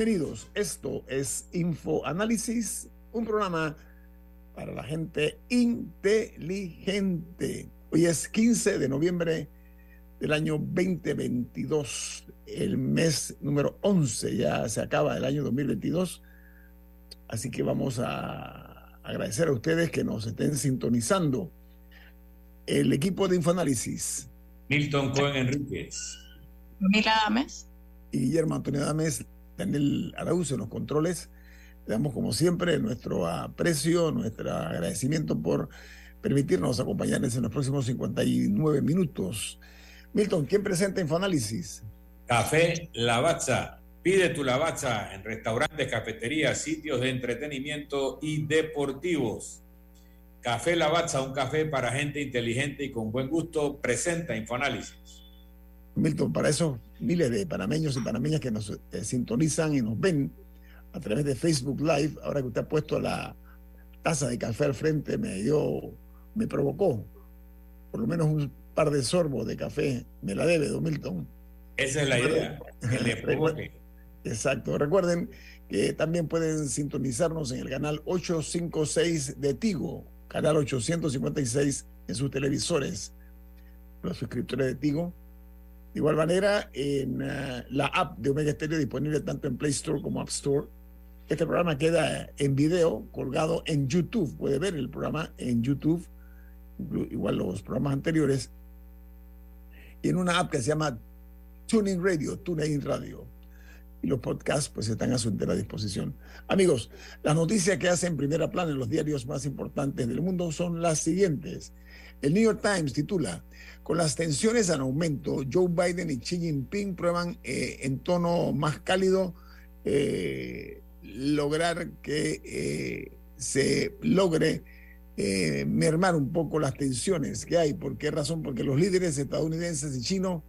Bienvenidos, esto es Info Análisis, un programa para la gente inteligente. Hoy es 15 de noviembre del año 2022, el mes número 11, ya se acaba el año 2022, así que vamos a agradecer a ustedes que nos estén sintonizando. El equipo de Infoanálisis. Milton Cohen Enríquez. Mila Dames. Y Guillermo Antonio Dames Daniel Araúz en los controles. Le damos como siempre nuestro aprecio, nuestro agradecimiento por permitirnos acompañarles en los próximos 59 minutos. Milton, ¿quién presenta Infoanálisis? Café Lavazza. Pide tu Lavazza en restaurantes, cafeterías, sitios de entretenimiento y deportivos. Café Lavazza, un café para gente inteligente y con buen gusto, presenta Infoanálisis. Milton, para esos miles de panameños y panameñas que nos eh, sintonizan y nos ven a través de Facebook Live, ahora que usted ha puesto la taza de café al frente, me dio, me provocó por lo menos un par de sorbos de café, me la debe, don Milton. Esa es la idea, que. Exacto. Recuerden que también pueden sintonizarnos en el canal 856 de Tigo, canal 856 en sus televisores. Los suscriptores de Tigo de igual manera, en uh, la app de Omega Stereo disponible tanto en Play Store como App Store. Este programa queda en video, colgado en YouTube. Puede ver el programa en YouTube, igual los programas anteriores. Y en una app que se llama Tuning Radio, Tuning Radio. Y los podcasts pues están a su entera disposición. Amigos, las noticias que hacen primera plana en los diarios más importantes del mundo son las siguientes. El New York Times titula, con las tensiones en aumento, Joe Biden y Xi Jinping prueban eh, en tono más cálido eh, lograr que eh, se logre mermar un poco las tensiones que hay. ¿Por qué razón? Porque los líderes estadounidenses y chinos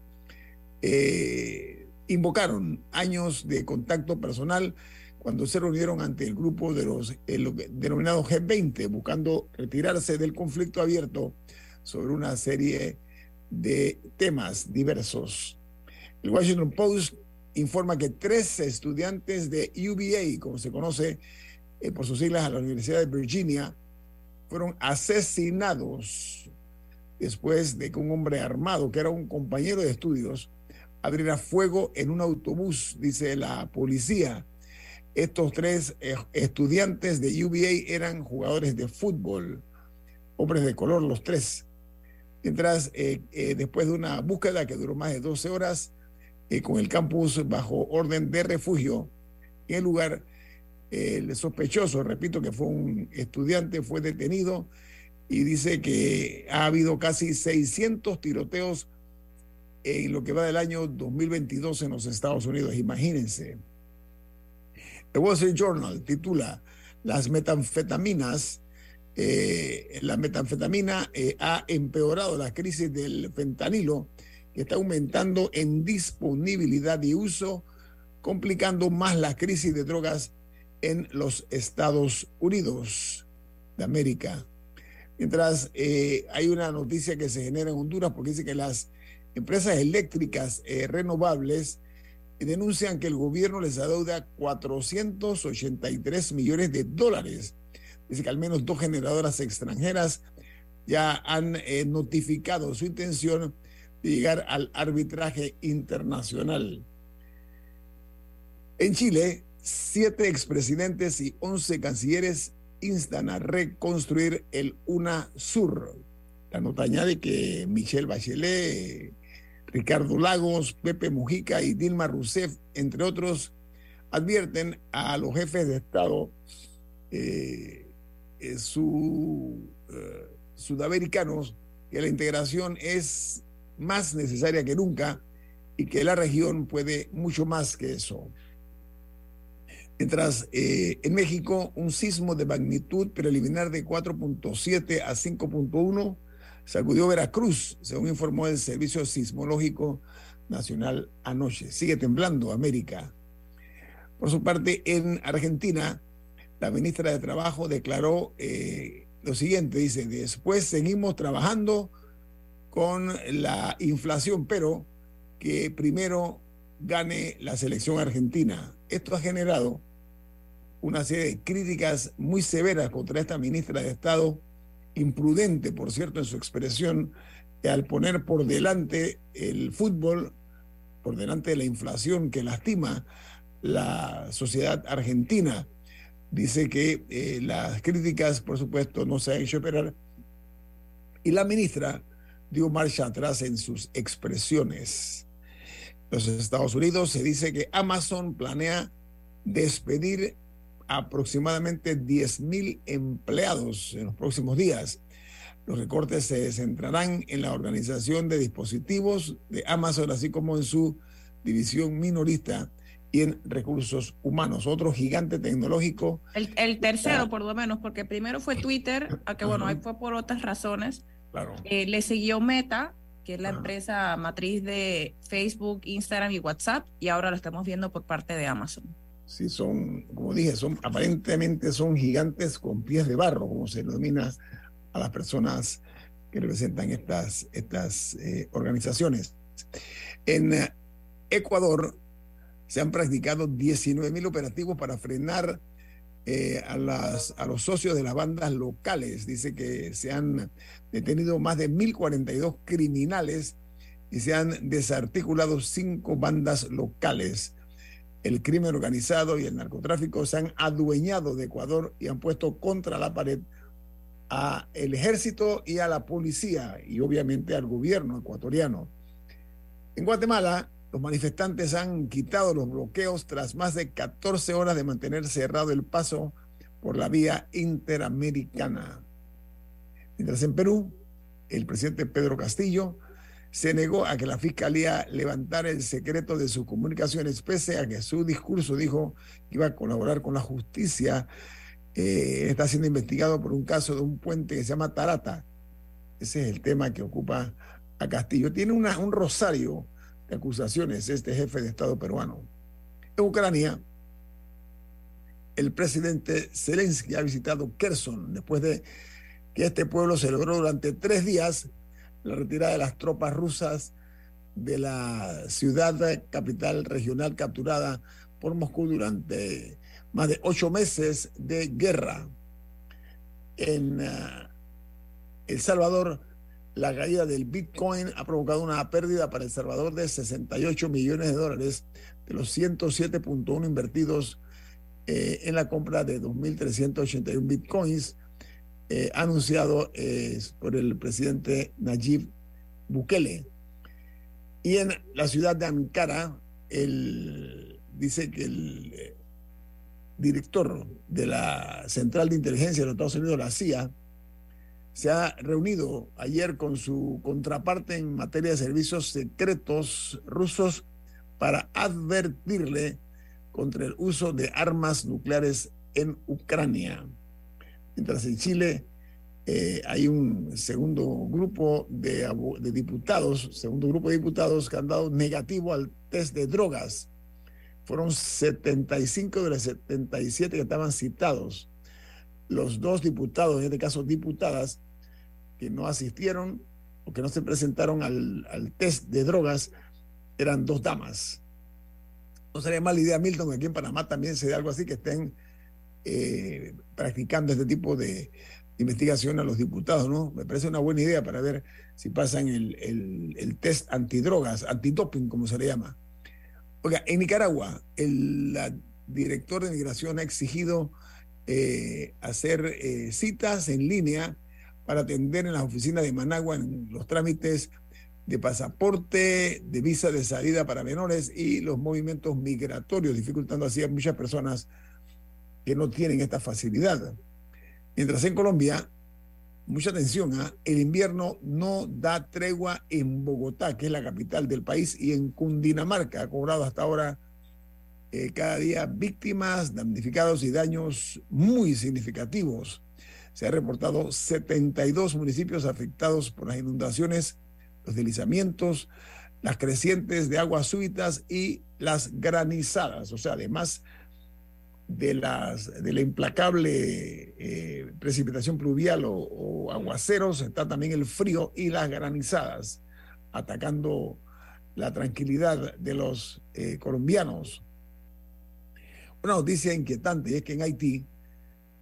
invocaron años de contacto personal cuando se reunieron ante el grupo de los denominados G20, buscando retirarse del conflicto abierto sobre una serie de temas diversos. El Washington Post informa que tres estudiantes de UVA, como se conoce eh, por sus siglas a la Universidad de Virginia, fueron asesinados después de que un hombre armado, que era un compañero de estudios, abriera fuego en un autobús, dice la policía. Estos tres eh, estudiantes de UVA eran jugadores de fútbol, hombres de color los tres mientras eh, eh, después de una búsqueda que duró más de 12 horas eh, con el campus bajo orden de refugio, en el lugar, el sospechoso, repito que fue un estudiante, fue detenido y dice que ha habido casi 600 tiroteos en lo que va del año 2022 en los Estados Unidos. Imagínense. The Wall Street Journal titula Las metanfetaminas eh, la metanfetamina eh, ha empeorado la crisis del fentanilo, que está aumentando en disponibilidad y uso, complicando más la crisis de drogas en los Estados Unidos de América. Mientras eh, hay una noticia que se genera en Honduras porque dice que las empresas eléctricas renovables denuncian que el gobierno les adeuda 483 millones de dólares Dice que al menos dos generadoras extranjeras ya han eh, notificado su intención de llegar al arbitraje internacional. En Chile, siete expresidentes y once cancilleres instan a reconstruir el UNASUR. La nota añade que Michelle Bachelet, Ricardo Lagos, Pepe Mujica y Dilma Rousseff, entre otros, advierten a los jefes de Estado eh, eh, sudamericanos que la integración es más necesaria que nunca y que la región puede mucho más que eso. Mientras en México un sismo de magnitud preliminar de 4.7 a 5.1 sacudió Veracruz, según informó el Servicio Sismológico Nacional anoche. Sigue temblando América. Por su parte, en Argentina, la ministra de Trabajo declaró eh, lo siguiente, dice, después seguimos trabajando con la inflación, pero que primero gane la selección argentina. Esto ha generado una serie de críticas muy severas contra esta ministra de Estado imprudente, por cierto, en su expresión, al poner por delante el fútbol, por delante de la inflación que lastima la sociedad argentina. Dice que eh, las críticas, por supuesto, no se han hecho esperar. Y la ministra dio marcha atrás en sus expresiones. Los Estados Unidos se dice que Amazon planea despedir aproximadamente 10.000 empleados en los próximos días. Los recortes se centrarán en la organización de dispositivos de Amazon, así como en su división minorista y en recursos humanos. Otro gigante tecnológico. El, tercero, por lo menos, porque primero fue Twitter, que bueno, ahí fue por otras razones. Claro. Eh, le siguió Meta, que es la empresa matriz de Facebook, Instagram y WhatsApp, y ahora lo estamos viendo por parte de Amazon sí son, como dije, son aparentemente son gigantes con pies de barro, como se denomina a las personas que representan estas, estas eh, organizaciones. En eh, Ecuador se han practicado 19 mil operativos para frenar eh, a los socios de las bandas locales. Dice que se han detenido más de 1.042 criminales y se han desarticulado cinco bandas locales el crimen organizado y el narcotráfico se han adueñado de Ecuador y han puesto contra la pared a el ejército y a la policía y obviamente al gobierno ecuatoriano. En Guatemala, los manifestantes han quitado los bloqueos tras más de 14 horas de mantener cerrado el paso por la vía interamericana. Mientras en Perú, el presidente Pedro Castillo se negó a que la fiscalía levantara el secreto de sus comunicaciones, pese a que su discurso dijo que iba a colaborar con la justicia. Eh, está siendo investigado por un caso de un puente que se llama Tarata. Ese es el tema que ocupa a Castillo. Tiene un rosario de acusaciones este jefe de Estado peruano. En Ucrania, el presidente Zelensky ha visitado Kherson después de que este pueblo celebró durante tres días la retirada de las tropas rusas de la ciudad capital regional capturada por Moscú durante más de ocho meses de guerra. En ah, El Salvador, la caída del Bitcoin ha provocado una pérdida para El Salvador de 68 millones de dólares de los 107.1 invertidos eh, en la compra de 2.381 Bitcoins eh, anunciado eh, por el presidente Nayib Bukele. Y en la ciudad de Ankara, él dice que el director de la Central de Inteligencia de los Estados Unidos, la CIA, se ha reunido ayer con su contraparte en materia de servicios secretos rusos para advertirle contra el uso de armas nucleares en Ucrania. Mientras en Chile eh, hay un segundo grupo de, diputados, segundo grupo de diputados que han dado negativo al test de drogas. Fueron 75 de los 77 que estaban citados. Los dos diputados, en este caso diputadas, que no asistieron o que no se presentaron al, al test de drogas, eran dos damas. No sería mala idea, Milton, que aquí en Panamá también se dé algo así, que estén eh, practicando este tipo de investigación a los diputados, ¿no? Me parece una buena idea para ver si pasan el, el, test antidrogas, antidoping, como se le llama. Oiga, en Nicaragua, el director de migración ha exigido eh, hacer eh, citas en línea para atender en las oficinas de Managua en los trámites de pasaporte, de visa de salida para menores y los movimientos migratorios, dificultando así a muchas personas que no tienen esta facilidad. Mientras en Colombia, mucha atención, ¿ah? el invierno no da tregua en Bogotá, que es la capital del país, y en Cundinamarca ha cobrado hasta ahora eh, cada día víctimas, damnificados y daños muy significativos. Se han reportado 72 municipios afectados por las inundaciones, los deslizamientos, las crecientes de aguas súbitas y las granizadas. O sea, además de, las, la implacable eh, precipitación pluvial o, aguaceros, está también el frío y las granizadas, atacando la tranquilidad de los eh, colombianos. Una noticia inquietante es que en Haití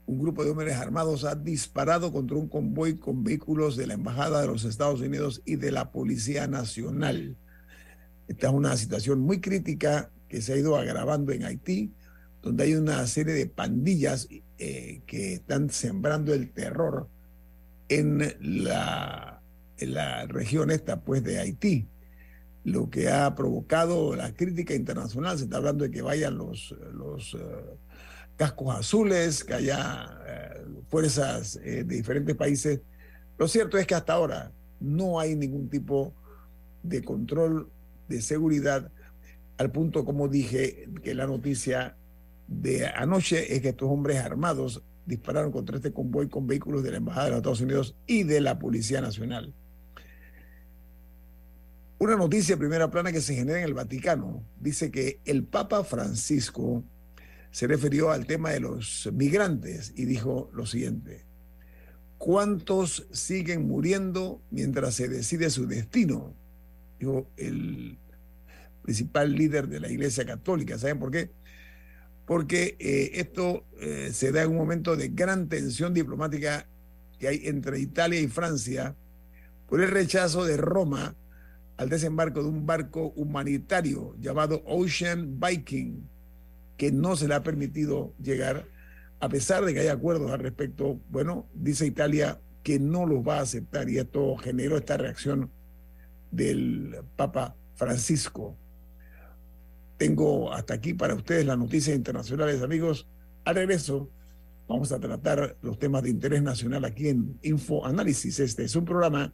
un grupo de hombres armados ha disparado contra un convoy con vehículos de la Embajada de los Estados Unidos y de la Policía Nacional. Esta es una situación muy crítica que se ha ido agravando en Haití, donde hay una serie de pandillas eh, que están sembrando el terror en la, en la región esta, pues, de Haití lo que ha provocado la crítica internacional. Se está hablando de que vayan los, los eh, cascos azules, que haya eh, fuerzas eh, de diferentes países. Lo cierto es que hasta ahora no hay ningún tipo de control de seguridad, al punto, como dije, que la noticia de anoche es que estos hombres armados dispararon contra este convoy con vehículos de la Embajada de los Estados Unidos y de la Policía Nacional. Una noticia de primera plana que se genera en el Vaticano dice que el Papa Francisco se refirió al tema de los migrantes y dijo lo siguiente, ¿cuántos siguen muriendo mientras se decide su destino? Dijo el principal líder de la Iglesia Católica. ¿Saben por qué? Porque eh, esto eh, se da en un momento de gran tensión diplomática que hay entre Italia y Francia por el rechazo de Roma al desembarco de un barco humanitario llamado Ocean Viking, que no se le ha permitido llegar, a pesar de que hay acuerdos al respecto. Bueno, dice Italia que no los va a aceptar y esto generó esta reacción del Papa Francisco. Tengo hasta aquí para ustedes las noticias internacionales, amigos. Al regreso, vamos a tratar los temas de interés nacional aquí en Info Análisis. Este es un programa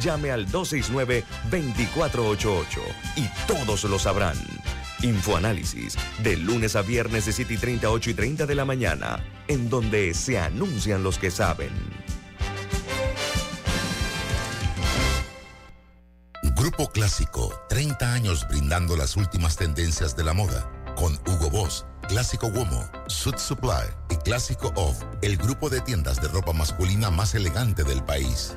Llame al 269-2488 y todos lo sabrán. Infoanálisis, de lunes a viernes de 7 y 30, 8 y 30 de la mañana, en donde se anuncian los que saben. Grupo Clásico, 30 años brindando las últimas tendencias de la moda, con Hugo Boss Clásico Womo, Suit Supply y Clásico Off, el grupo de tiendas de ropa masculina más elegante del país.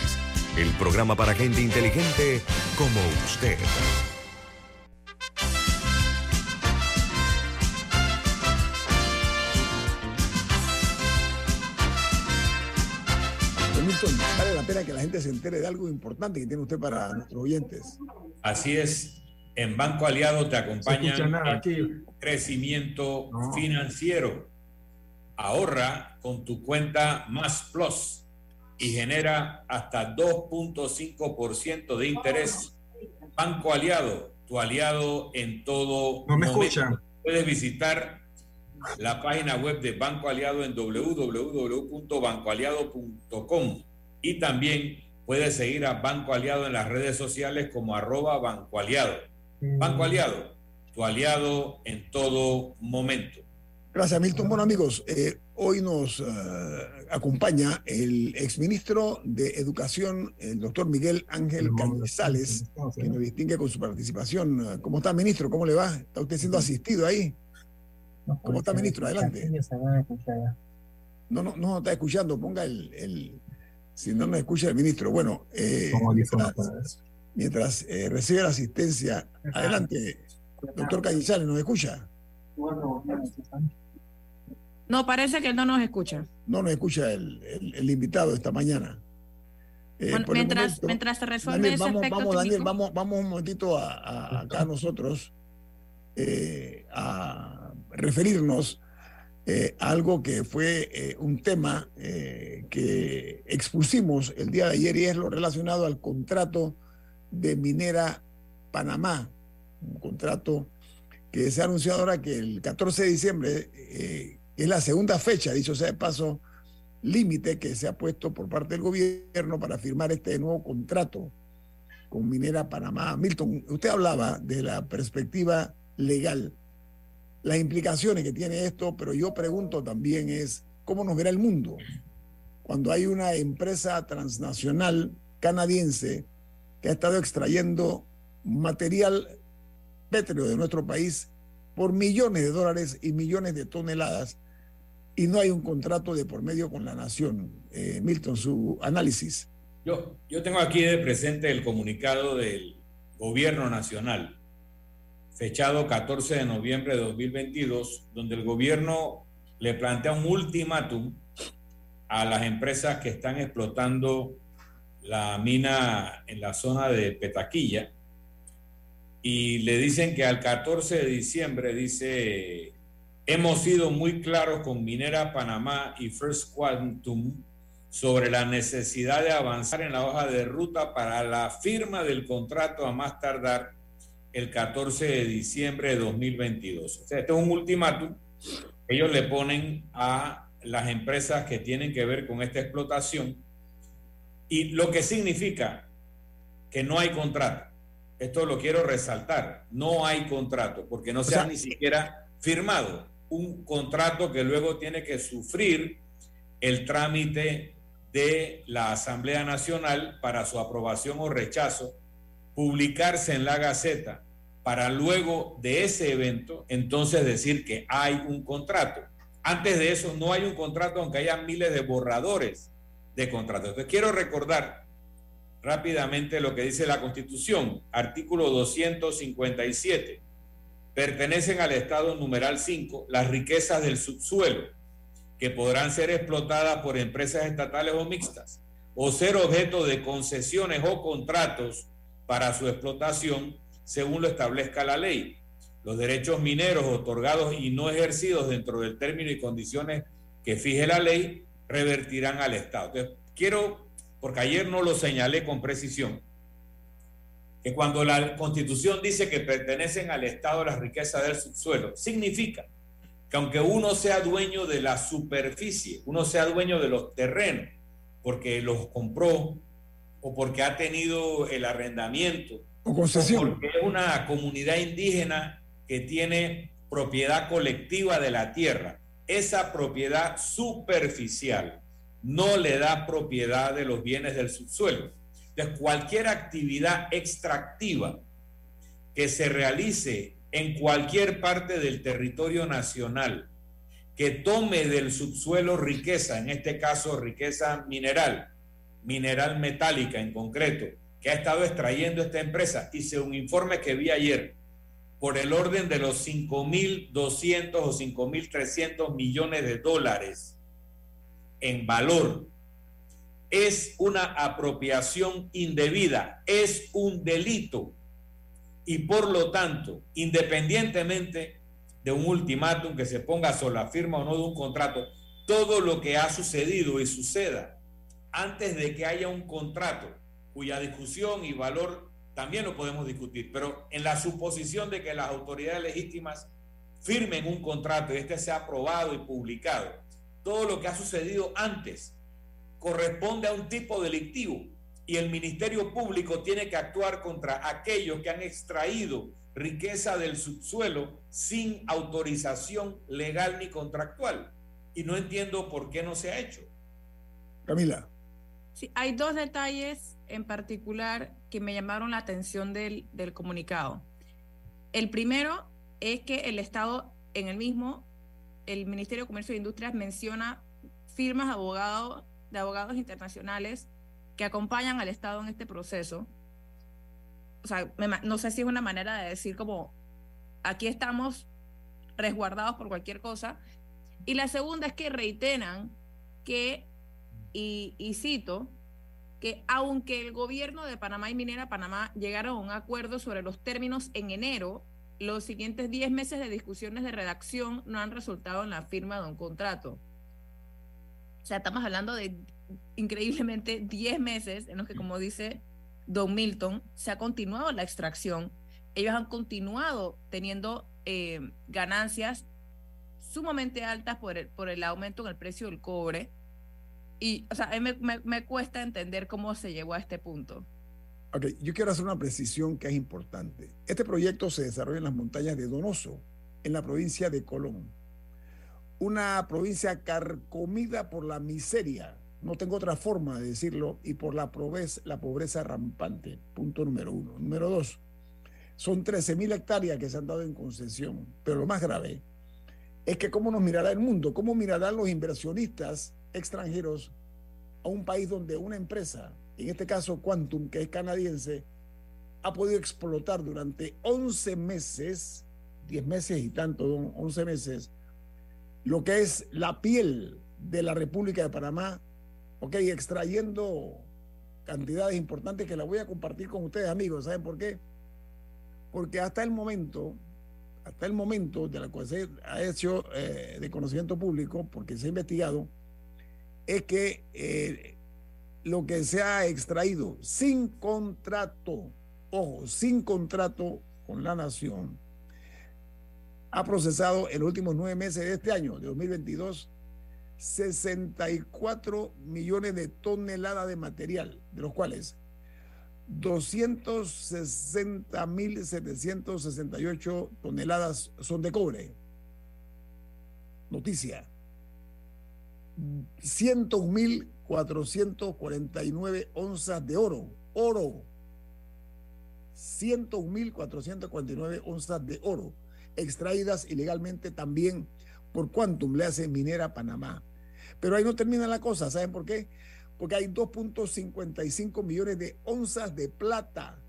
el programa para gente inteligente como usted. Milton, vale la pena que la gente se entere de algo importante que tiene usted para nuestros oyentes. Así es. En Banco Aliado te acompañan en crecimiento financiero. Ahorra con tu cuenta Más Plus y genera hasta 2.5% de interés. Banco Aliado, tu aliado en todo no me momento. Puedes visitar la página web de Banco Aliado en www.bancoaliado.com y también puedes seguir a Banco Aliado en las redes sociales como arroba Banco Aliado. Banco Aliado, tu aliado en todo momento. Gracias, Milton. Bueno, amigos, eh, hoy nos uh, acompaña el exministro de Educación, el doctor Miguel Ángel Cañizales, que nos distingue con su participación. ¿Cómo está, ministro? ¿Cómo le va? ¿Está usted siendo asistido ahí? ¿Cómo está, ministro? Adelante. No, no, no está escuchando. Ponga el, el si no me escucha el ministro. Bueno, eh, mientras, mientras eh, recibe la asistencia, adelante, doctor Cañizales, ¿nos escucha? No, parece que él no nos escucha. No nos escucha el, el, invitado esta mañana. Eh, bueno, mientras, momento, mientras se resuelve Daniel, ese vamos, aspecto vamos, Daniel, vamos, vamos un momentito a, a- acá nosotros eh, a referirnos eh, a algo que fue un tema que expusimos el día de ayer y es lo relacionado al contrato de Minera Panamá, un contrato que se ha anunciado ahora que el 14 de diciembre eh, es la segunda fecha, dicho sea de paso, límite que se ha puesto por parte del gobierno para firmar este nuevo contrato con Minera Panamá. Milton, usted hablaba de la perspectiva legal, las implicaciones que tiene esto, pero yo pregunto también es, ¿cómo nos verá el mundo cuando hay una empresa transnacional canadiense que ha estado extrayendo material pétreo de nuestro país por millones de dólares y millones de toneladas y no hay un contrato de por medio con la nación? Eh, Milton, su análisis. Yo, yo tengo aquí de presente el comunicado del Gobierno Nacional, fechado 14 de noviembre de 2022, donde el gobierno le plantea un ultimátum a las empresas que están explotando la mina en la zona de Petaquilla y le dicen que al 14 de diciembre dice hemos sido muy claros con Minera Panamá y First Quantum sobre la necesidad de avanzar en la hoja de ruta para la firma del contrato a más tardar el 14 de diciembre de 2022. O sea, este es un ultimátum que ellos le ponen a las empresas que tienen que ver con esta explotación y lo que significa que no hay contrato. Esto lo quiero resaltar, no hay contrato porque no se ha ni siquiera firmado un contrato que luego tiene que sufrir el trámite de la Asamblea Nacional para su aprobación o rechazo, publicarse en la Gaceta para luego de ese evento entonces decir que hay un contrato. Antes de eso no hay un contrato aunque haya miles de borradores de contratos. Entonces quiero recordar rápidamente lo que dice la Constitución, artículo 257. Pertenecen al Estado numeral 5 las riquezas del subsuelo que podrán ser explotadas por empresas estatales o mixtas o ser objeto de concesiones o contratos para su explotación según lo establezca la ley. Los derechos mineros otorgados y no ejercidos dentro del término y condiciones que fije la ley revertirán al Estado. Quiero, porque ayer no lo señalé con precisión, que cuando la Constitución dice que pertenecen al Estado las riquezas del subsuelo, significa que aunque uno sea dueño de la superficie, uno sea dueño de los terrenos, porque los compró o porque ha tenido el arrendamiento, o concesión, porque es una comunidad indígena que tiene propiedad colectiva de la tierra, esa propiedad superficial no le da propiedad de los bienes del subsuelo. Entonces, cualquier actividad extractiva que se realice en cualquier parte del territorio nacional que tome del subsuelo riqueza, en este caso riqueza mineral, mineral metálica en concreto, que ha estado extrayendo esta empresa, y según un informe que vi ayer, por el orden de los 5.200 o 5.300 millones de dólares en valor. Es una apropiación indebida, es un delito. Y por lo tanto, independientemente de un ultimátum que se ponga sobre la firma o no de un contrato, todo lo que ha sucedido y suceda antes de que haya un contrato cuya discusión y valor también lo podemos discutir, pero en la suposición de que las autoridades legítimas firmen un contrato y este sea aprobado y publicado, todo lo que ha sucedido antes corresponde a un tipo delictivo y el Ministerio Público tiene que actuar contra aquellos que han extraído riqueza del subsuelo sin autorización legal ni contractual. Y no entiendo por qué no se ha hecho. Camila. Sí, hay dos detalles en particular que me llamaron la atención del, del comunicado. El primero es que el Estado en el mismo, el Ministerio de Comercio e Industrias menciona firmas de abogados, de abogados internacionales que acompañan al Estado en este proceso. O sea, no sé si es una manera de decir como aquí estamos resguardados por cualquier cosa. Y la segunda es que reiteran que, y, y cito, que aunque el gobierno de Panamá y Minera Panamá llegaron a un acuerdo sobre los términos en enero, los siguientes 10 meses de discusiones de redacción no han resultado en la firma de un contrato. O sea, estamos hablando de increíblemente 10 meses en los que, como dice Don Milton, se ha continuado la extracción. Ellos han continuado teniendo eh, ganancias sumamente altas por el, por el aumento en el precio del cobre y, o sea, a mí me, me, cuesta entender cómo se llegó a este punto. Ok, yo quiero hacer una precisión que es importante. Este proyecto se desarrolla en las montañas de Donoso, en la provincia de Colón. Una provincia carcomida por la miseria, no tengo otra forma de decirlo, y por la pobreza, la pobreza rampante. Punto número uno. Número dos, son 13 mil hectáreas que se han dado en concesión, pero lo más grave es que cómo nos mirará el mundo, cómo mirarán los inversionistas extranjeros a un país donde una empresa, en este caso Quantum, que es canadiense, ha podido explotar durante 11 meses, 10 meses y tanto, 11 meses, lo que es la piel de la República de Panamá, ok, extrayendo cantidades importantes que la voy a compartir con ustedes, amigos. ¿Saben por qué? Porque hasta el momento, hasta el momento de la cual se ha hecho eh, de conocimiento público, porque se ha investigado, es que eh, lo que se ha extraído sin contrato, ojo, sin contrato con la nación, ha procesado en los últimos nueve meses de este año, de 2022, 64 millones de toneladas de material, de los cuales 260.768 toneladas son de cobre. Noticia. 101.449 onzas de oro. Oro. 101.449 onzas de oro extraídas ilegalmente también por Quantum, le hace Minera Panamá. Pero ahí no termina la cosa, ¿saben por qué? Porque hay 2.55 millones de onzas de plata.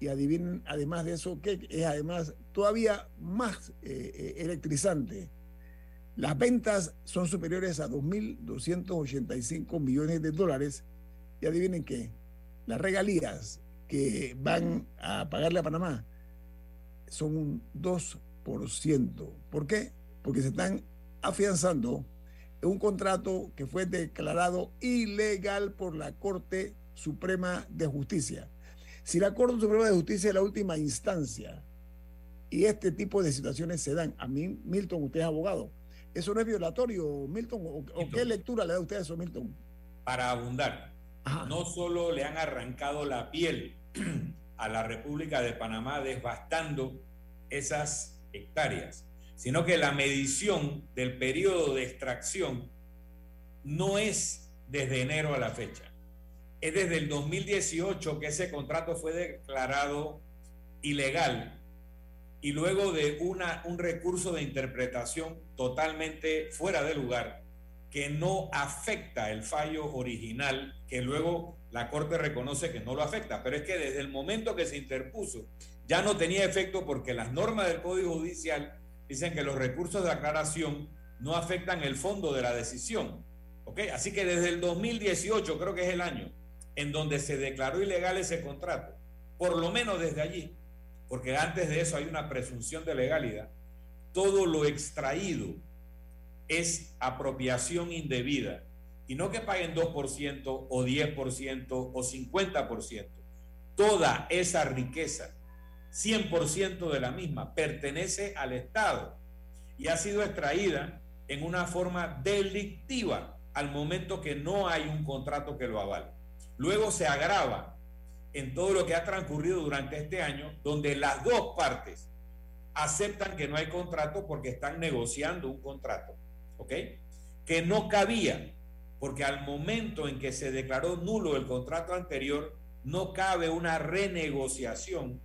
Y adivinen, además de eso, que es además todavía más eh, eh, electrizante las ventas son superiores a 2.285 millones de dólares. Y adivinen qué, las regalías que van a pagarle a Panamá son un 2%. ¿Por qué? Porque se están afianzando en un contrato que fue declarado ilegal por la Corte Suprema de Justicia. Si la Corte Suprema de Justicia es la última instancia y este tipo de situaciones se dan, a mí, Milton, usted es abogado, ¿Eso no es violatorio, Milton? ¿O, qué lectura le da usted a eso, Milton? Para abundar, no solo le han arrancado la piel a la República de Panamá desbastando esas hectáreas, sino que la medición del periodo de extracción no es desde enero a la fecha. Es desde el 2018 que ese contrato fue declarado ilegal y luego de una, un recurso de interpretación totalmente fuera de lugar, que no afecta el fallo original, que luego la Corte reconoce que no lo afecta, pero es que desde el momento que se interpuso ya no tenía efecto porque las normas del Código Judicial dicen que los recursos de aclaración no afectan el fondo de la decisión. ¿ok? Así que desde el 2018, creo que es el año, en donde se declaró ilegal ese contrato, por lo menos desde allí, porque antes de eso hay una presunción de legalidad, todo lo extraído es apropiación indebida. Y no que paguen 2% o 10% o 50%. Toda esa riqueza, 100% de la misma, pertenece al Estado y ha sido extraída en una forma delictiva al momento que no hay un contrato que lo avale. Luego se agrava en todo lo que ha transcurrido durante este año, donde las dos partes aceptan que no hay contrato porque están negociando un contrato ¿ok? Que no cabía, porque al momento en que se declaró nulo el contrato anterior, no cabe una renegociación,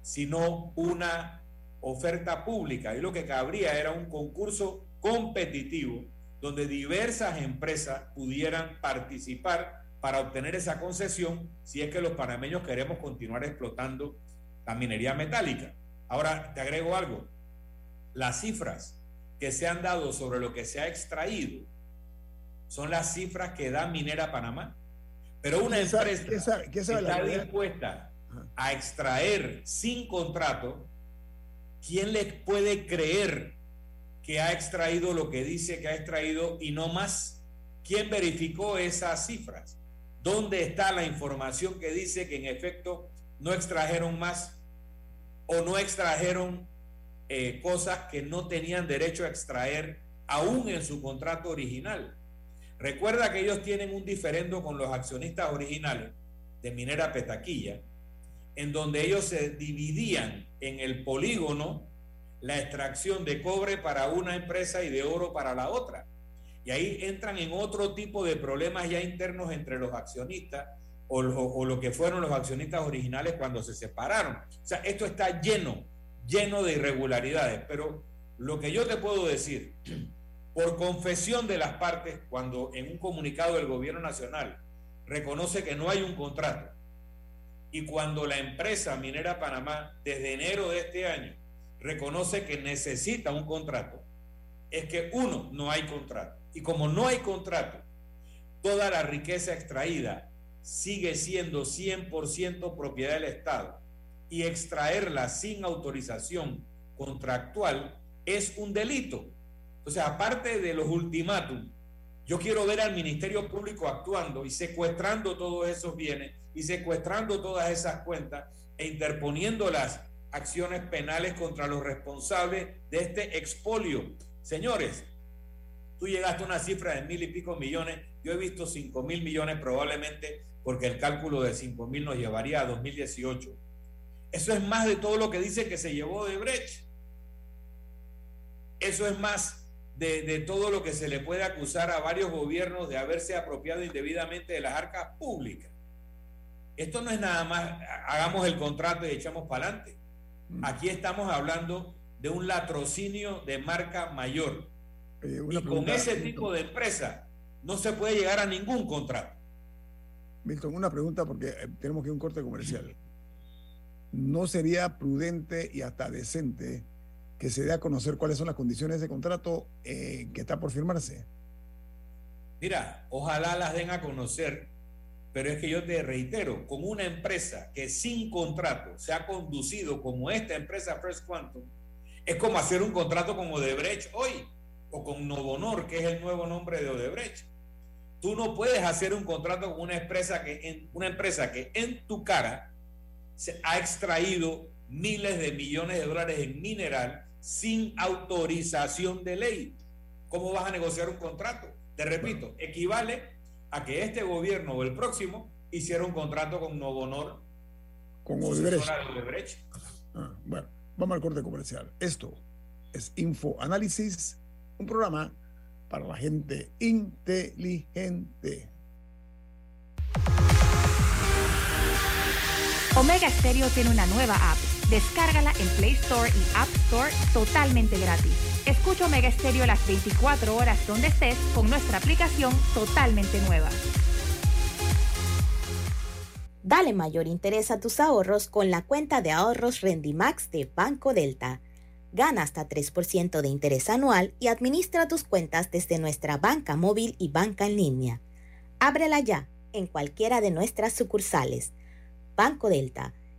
sino una oferta pública. Y lo que cabría era un concurso competitivo donde diversas empresas pudieran participar para obtener esa concesión si es que los panameños queremos continuar explotando la minería metálica. Ahora te agrego algo. Las cifras que se han dado sobre lo que se ha extraído son las cifras que da Minera Panamá. Pero una empresa que está dispuesta a extraer sin contrato, ¿quién le puede creer que ha extraído lo que dice que ha extraído y no más? ¿Quién verificó esas cifras? ¿Dónde está la información que dice que en efecto no extrajeron más o no extrajeron eh, cosas que no tenían derecho a extraer aún en su contrato original. Recuerda que ellos tienen un diferendo con los accionistas originales de Minera Petaquilla, en donde ellos se dividían en el polígono la extracción de cobre para una empresa y de oro para la otra. Y ahí entran en otro tipo de problemas ya internos entre los accionistas o, o lo que fueron los accionistas originales cuando se separaron. O sea, esto está lleno lleno de irregularidades. Pero lo que yo te puedo decir, por confesión de las partes, cuando en un comunicado del gobierno nacional reconoce que no hay un contrato, y cuando la empresa Minera Panamá, desde enero de este año, reconoce que necesita un contrato, es que uno, no hay contrato. Y como no hay contrato, toda la riqueza extraída sigue siendo 100% propiedad del Estado y extraerla sin autorización contractual es un delito. Sea, aparte de los ultimátum, yo quiero ver al Ministerio Público actuando y secuestrando todos esos bienes y secuestrando todas esas cuentas e interponiendo las acciones penales contra los responsables de este expolio. Señores, tú llegaste a una cifra de mil y pico millones, yo he visto cinco mil millones probablemente porque el cálculo de cinco mil nos llevaría a 2018. Eso es más de todo lo que dice que se llevó de Brecht. Eso es más de, todo lo que se le puede acusar a varios gobiernos de haberse apropiado indebidamente de las arcas públicas. Esto no es nada más, hagamos el contrato y echamos para adelante. Mm. Aquí estamos hablando de un latrocinio de marca mayor. y con ese tipo de empresa no se puede llegar a ningún contrato. Milton, una pregunta porque eh, tenemos que ir a un corte comercial. ¿no sería prudente y hasta decente que se dé a conocer cuáles son las condiciones de contrato eh, que está por firmarse? Mira, ojalá las den a conocer, pero es que yo te reitero, con una empresa que sin contrato se ha conducido como esta empresa First Quantum, es como hacer un contrato con Odebrecht hoy, o con Novonor, que es el nuevo nombre de Odebrecht. Tú no puedes hacer un contrato con una empresa que una empresa que en tu cara se ha extraído miles de millones de dólares en mineral sin autorización de ley. ¿Cómo vas a negociar un contrato? Te repito, equivale a que este gobierno o el próximo hiciera un contrato con Novonor. Con Odebrecht. Ah, bueno, vamos al corte comercial. Esto es Info Análisis, un programa para la gente inteligente. Omega Stereo tiene una nueva app. Descárgala en Play Store y App Store totalmente gratis. Escucha Omega Stereo las 24 horas donde estés con nuestra aplicación totalmente nueva. Dale mayor interés a tus ahorros con la cuenta de ahorros Rendimax de Banco Delta. Gana hasta 3% de interés anual y administra tus cuentas desde nuestra banca móvil y banca en línea. Ábrela ya en cualquiera de nuestras sucursales. Banco Delta,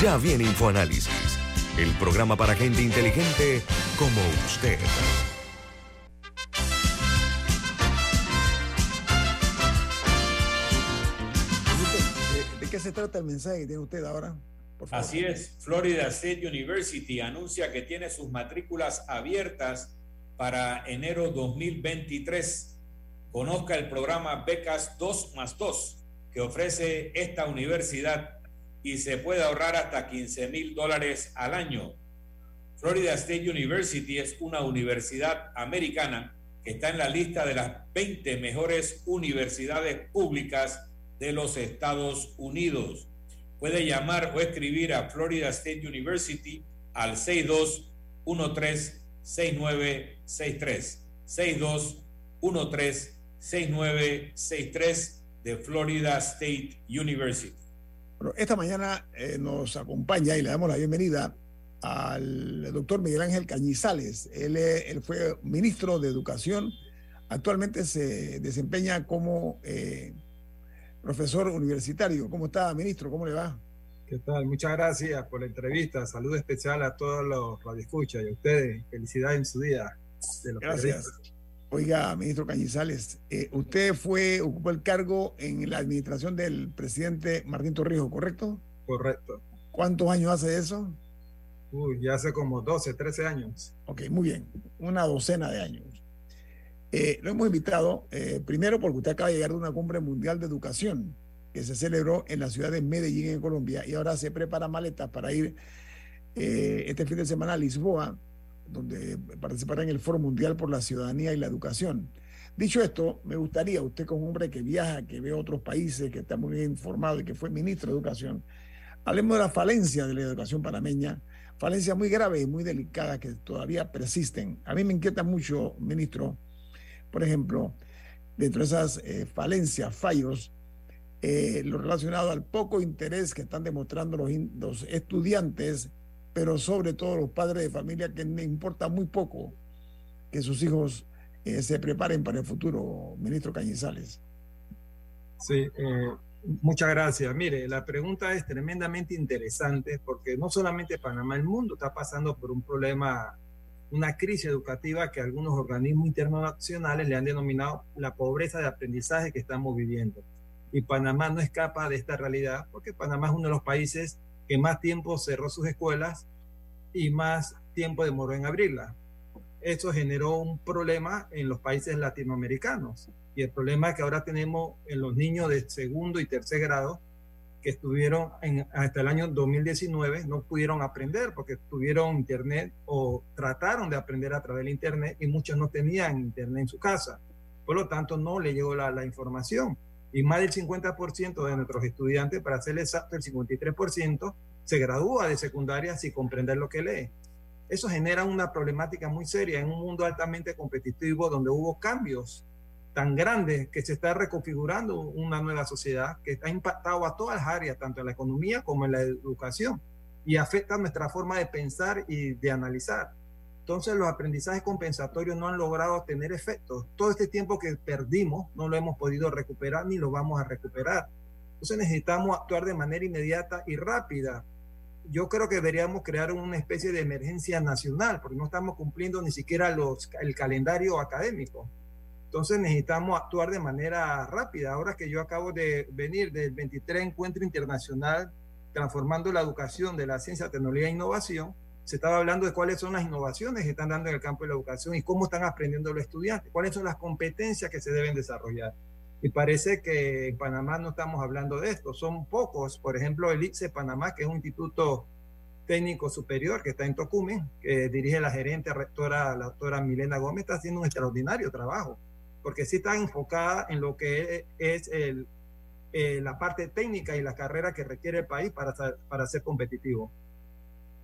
Ya viene InfoAnálisis, el programa para gente inteligente como usted. ¿De qué se trata el mensaje que tiene usted ahora? Así es, Florida State University anuncia que tiene sus matrículas abiertas para enero 2023. Conozca el programa Becas 2 más 2 que ofrece esta universidad y se puede ahorrar hasta 15 mil dólares al año. Florida State University es una universidad americana que está en la lista de las 20 mejores universidades públicas de los Estados Unidos. Puede llamar o escribir a Florida State University al 6213-6963. 6213-6963 de Florida State University. Bueno, esta mañana eh, nos acompaña y le damos la bienvenida al doctor Miguel Ángel Cañizales. Él, él, fue ministro de Educación. Actualmente se desempeña como eh, profesor universitario. ¿Cómo está, ministro? ¿Cómo le va? ¿Qué tal? Muchas gracias por la entrevista. Salud especial a todos los radioescuchas y a ustedes. Felicidades en su día. De los gracias. Oiga, ministro Cañizales, eh, usted fue, ocupó el cargo en la administración del presidente Martín Torrijos, ¿correcto? Correcto. ¿Cuántos años hace eso? Uy, ya hace como 12, 13 años. Ok, muy bien. Una docena de años. Eh, lo hemos invitado, eh, primero porque usted acaba de llegar de una cumbre mundial de educación que se celebró en la ciudad de Medellín, en Colombia, y ahora se prepara maletas para ir eh, este fin de semana a Lisboa, donde participará en el Foro Mundial por la Ciudadanía y la Educación. Dicho esto, me gustaría, usted como hombre que viaja, que ve otros países, que está muy bien informado y que fue ministro de Educación, hablemos de la falencia de la educación panameña, falencias muy graves y muy delicadas que todavía persisten. A mí me inquieta mucho, ministro, por ejemplo, dentro de esas eh, falencias, fallos, eh, lo relacionado al poco interés que están demostrando los, los, estudiantes, pero sobre todo los padres de familia, que me importa muy poco que sus hijos eh, se preparen para el futuro, ministro Cañizales. Sí, eh, muchas gracias. Mire, la pregunta es tremendamente interesante porque no solamente Panamá, el mundo está pasando por un problema una crisis educativa que algunos organismos internacionales le han denominado la pobreza de aprendizaje que estamos viviendo. Y Panamá no escapa de esta realidad porque Panamá es uno de los países que más tiempo cerró sus escuelas y más tiempo demoró en abrirlas. Eso generó un problema en los países latinoamericanos. Y el problema que ahora tenemos en los niños de segundo y tercer grado que estuvieron hasta el año 2019 no pudieron aprender porque tuvieron internet o trataron de aprender a través del internet y muchos no tenían internet en su casa. Por lo tanto, no le llegó la información. Y más del 50% de nuestros estudiantes, para ser exacto, el 53%, se gradúa de secundaria sin comprender lo que lee. Eso genera una problemática muy seria en un mundo altamente competitivo donde hubo cambios tan grande que se está reconfigurando una nueva sociedad que ha impactado a todas las áreas, tanto en la economía como en la educación, y afecta nuestra forma de pensar y de analizar. Entonces los aprendizajes compensatorios no han logrado tener efectos. Todo este tiempo que perdimos no lo hemos podido recuperar ni lo vamos a recuperar. Entonces necesitamos actuar de manera inmediata y rápida. Yo creo que deberíamos crear una especie de emergencia nacional porque no estamos cumpliendo ni siquiera los, el calendario académico. Entonces necesitamos actuar de manera rápida. Ahora que yo acabo de venir del 23 Encuentro Internacional Transformando la Educación de la Ciencia, Tecnología e Innovación, se estaba hablando de cuáles son las innovaciones que están dando en el campo de la educación y cómo están aprendiendo los estudiantes, cuáles son las competencias que se deben desarrollar. Y parece que en Panamá no estamos hablando de esto, son pocos, por ejemplo, el ICE Panamá, que es un instituto técnico superior que está en Tocumen, que dirige la gerente rectora, la doctora Milena Gómez, está haciendo un extraordinario trabajo, porque sí está enfocada en lo que es el, eh, la parte técnica y la carrera que requiere el país para, para ser competitivo.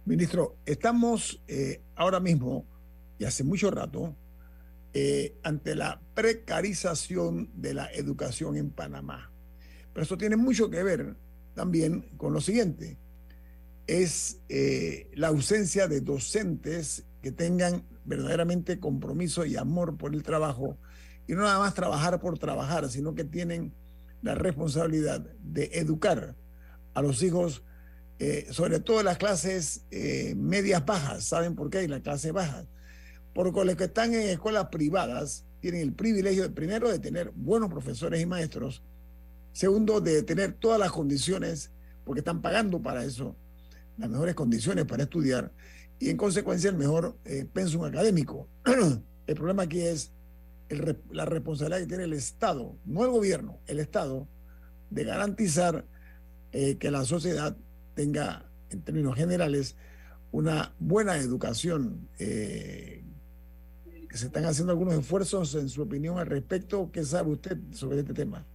Ministro, estamos eh, ahora mismo, y hace mucho rato, eh, ante la precarización de la educación en Panamá. Pero eso tiene mucho que ver también con lo siguiente, es eh, la ausencia de docentes que tengan verdaderamente compromiso y amor por el trabajo, y no nada más trabajar por trabajar, sino que tienen la responsabilidad de educar a los hijos eh, sobre todo las clases eh, medias bajas. ¿Saben por qué? hay las clases bajas. Porque los que están en escuelas privadas tienen el privilegio, de, primero, de tener buenos profesores y maestros. Segundo, de tener todas las condiciones, porque están pagando para eso, las mejores condiciones para estudiar y en consecuencia el mejor eh, pensum académico. el problema aquí es la responsabilidad que tiene el Estado, no el gobierno, el Estado, de garantizar que la sociedad tenga, en términos generales, una buena educación. Eh, que se están haciendo algunos esfuerzos, en su opinión, al respecto. ¿Qué sabe usted sobre este tema?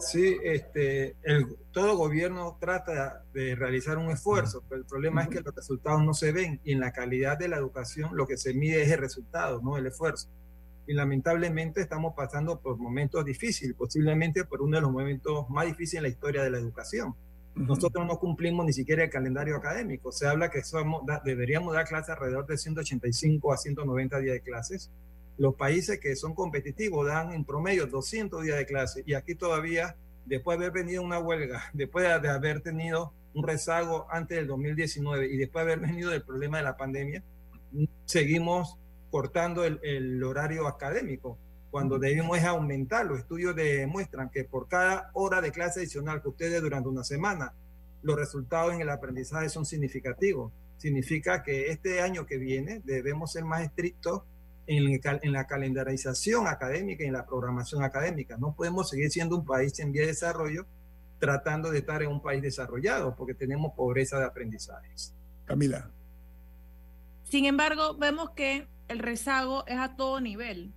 Sí, este, el, todo gobierno trata de realizar un esfuerzo, pero el problema es que los resultados no se ven y en la calidad de la educación lo que se mide es el resultado, no el esfuerzo. Y lamentablemente estamos pasando por momentos difíciles, posiblemente por uno de los momentos más difíciles en la historia de la educación. Nosotros no cumplimos ni siquiera el calendario académico. Se habla que somos, deberíamos dar clases alrededor de 185 a 190 días de clases. Los países que son competitivos dan en promedio 200 días de clase y aquí todavía, después de haber venido una huelga, después de haber tenido un rezago antes del 2019 y después de haber venido del problema de la pandemia, seguimos cortando el, el horario académico cuando debemos es aumentar. Los estudios demuestran que por cada hora de clase adicional que ustedes durante una semana, los resultados en el aprendizaje son significativos. Significa que este año que viene debemos ser más estrictos en, en la calendarización académica y en la programación académica. No podemos seguir siendo un país en vía de desarrollo tratando de estar en un país desarrollado porque tenemos pobreza de aprendizajes. Camila. Sin embargo, vemos que el rezago es a todo nivel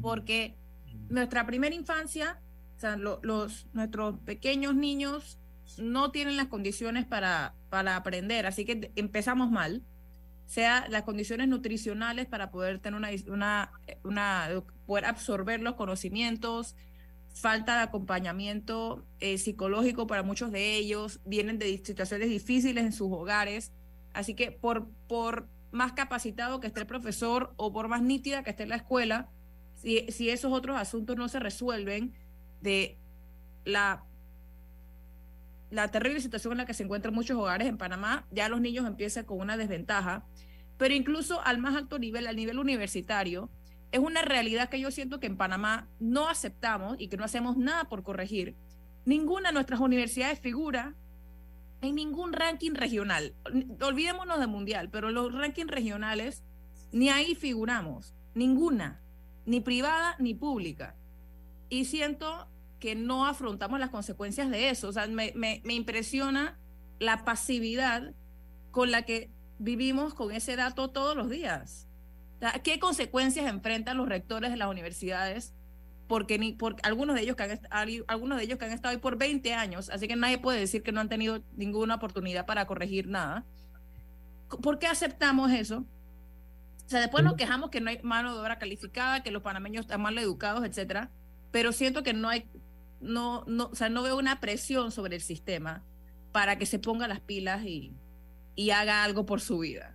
porque nuestra primera infancia, o sea, los, nuestros pequeños niños no tienen las condiciones para, para aprender, así que empezamos mal, sea las condiciones nutricionales para poder tener una, una, una poder absorber los conocimientos, falta de acompañamiento eh, psicológico para muchos de ellos, vienen de situaciones difíciles en sus hogares, así que por, por más capacitado que esté el profesor o por más nítida que esté la escuela, si, esos otros asuntos no se resuelven de la, la terrible situación en la que se encuentran muchos hogares en Panamá, ya los niños empiezan con una desventaja, pero incluso al más alto nivel, al nivel universitario, es una realidad que yo siento que en Panamá no aceptamos y que no hacemos nada por corregir. Ninguna de nuestras universidades figura en ningún ranking regional. Olvidémonos de mundial, pero los rankings regionales ni ahí figuramos, ninguna ni privada ni pública. Y siento que no afrontamos las consecuencias de eso. O sea, me, me, impresiona la pasividad con la que vivimos con ese dato todos los días. ¿Qué consecuencias enfrentan los rectores de las universidades? Porque ni, por, algunos, de ellos que han, algunos de ellos que han estado ahí por 20 años, así que nadie puede decir que no han tenido ninguna oportunidad para corregir nada. ¿Por qué aceptamos eso? O sea, después nos quejamos que no hay mano de obra calificada, que los panameños están mal educados, etcétera, pero siento que no hay, no, no, o sea, no veo una presión sobre el sistema para que se ponga las pilas y, y haga algo por su vida.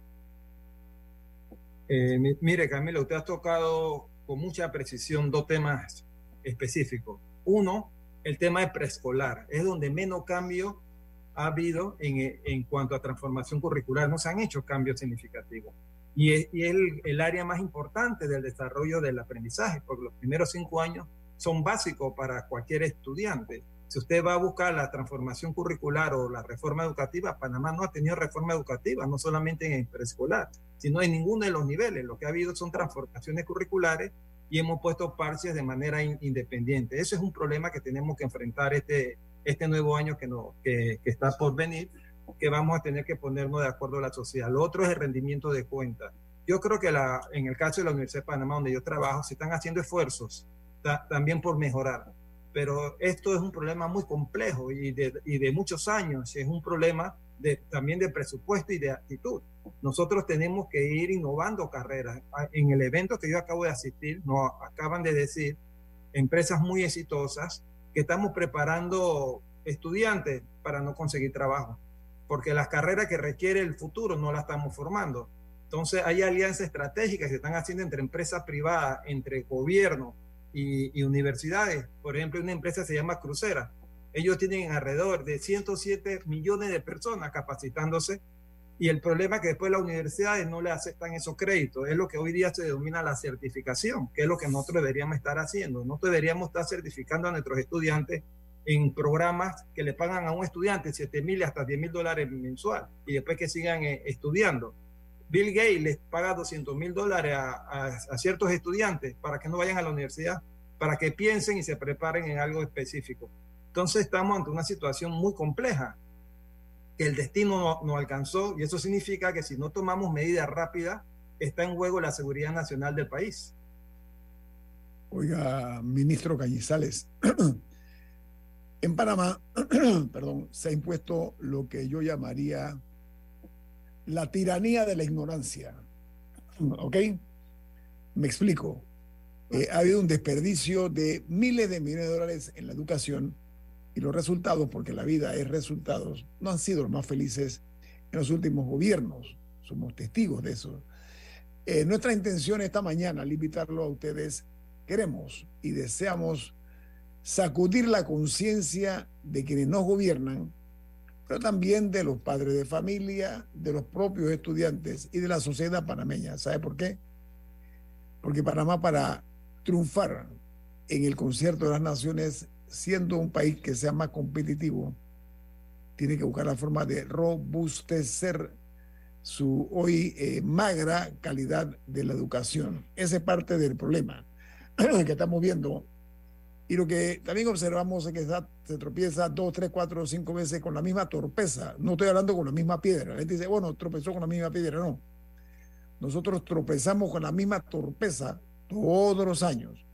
Eh, mire, Camila, usted ha tocado con mucha precisión dos temas específicos. Uno, el tema de preescolar, es donde menos cambio ha habido en, en, cuanto a transformación curricular. No se han hecho cambios significativos. Y es, y el, el, área más importante del desarrollo del aprendizaje, porque los primeros cinco años son básicos para cualquier estudiante. Si usted va a buscar la transformación curricular o la reforma educativa, Panamá no ha tenido reforma educativa, no solamente en preescolar, sino en ninguno de los niveles. Lo que ha habido son transformaciones curriculares y hemos puesto parches de manera in, independiente. Ese es un problema que tenemos que enfrentar este, este nuevo año que, no, que, que, está por venir, que vamos a tener que ponernos de acuerdo a la sociedad. Lo otro es el rendimiento de cuentas. Yo creo que la, en el caso de la Universidad de Panamá, donde yo trabajo, se están haciendo esfuerzos ta, también por mejorar. Pero esto es un problema muy complejo y de, y de muchos años. Es un problema de, también de presupuesto y de actitud. Nosotros tenemos que ir innovando carreras. En el evento que yo acabo de asistir, nos acaban de decir empresas muy exitosas que estamos preparando estudiantes para no conseguir trabajo, porque las carreras que requiere el futuro no las estamos formando. Entonces hay alianzas estratégicas que se están haciendo entre empresas privadas, entre gobierno y, y universidades. Por ejemplo, una empresa se llama Crucera. Ellos tienen alrededor de 107 millones de personas capacitándose y el problema es que después las universidades no le aceptan esos créditos. Es lo que hoy día se denomina la certificación, que es lo que nosotros deberíamos estar haciendo. Nosotros deberíamos estar certificando a nuestros estudiantes en programas que le pagan a un estudiante 7 mil hasta 10 mil dólares mensual y después que sigan eh, estudiando. Bill Gates les paga 200 mil dólares a, ciertos estudiantes para que no vayan a la universidad, para que piensen y se preparen en algo específico. Entonces estamos ante una situación muy compleja, que el destino no, no alcanzó y eso significa que si no tomamos medidas rápidas, está en juego la seguridad nacional del país. Oiga, ministro Cañizales, en Panamá, perdón, se ha impuesto lo que yo llamaría la tiranía de la ignorancia. ¿Ok? Me explico. Eh, ha habido un desperdicio de miles de millones de dólares en la educación y los resultados, porque la vida es resultados, no han sido los más felices en los últimos gobiernos. Somos testigos de eso. Eh, nuestra intención esta mañana, al invitarlo a ustedes, queremos y deseamos sacudir la conciencia de quienes nos gobiernan, pero también de los padres de familia, de los propios estudiantes y de la sociedad panameña. ¿Sabe por qué? Porque Panamá para triunfar en el concierto de las naciones, siendo un país que sea más competitivo, tiene que buscar la forma de robustecer su hoy eh, magra calidad de la educación. Ese es parte del problema que estamos viendo. Y lo que también observamos es que se tropieza dos, tres, cuatro, cinco veces con la misma torpeza. No estoy hablando con la misma piedra. La gente dice, bueno, tropezó con la misma piedra. No. Nosotros tropezamos con la misma torpeza todos los años.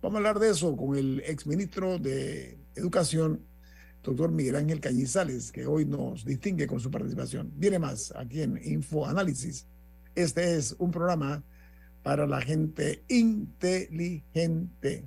Vamos a hablar de eso con el exministro de Educación, doctor Miguel Ángel Cañizales, que hoy nos distingue con su participación. Viene más aquí en Info Análisis. Este es un programa para la gente inteligente.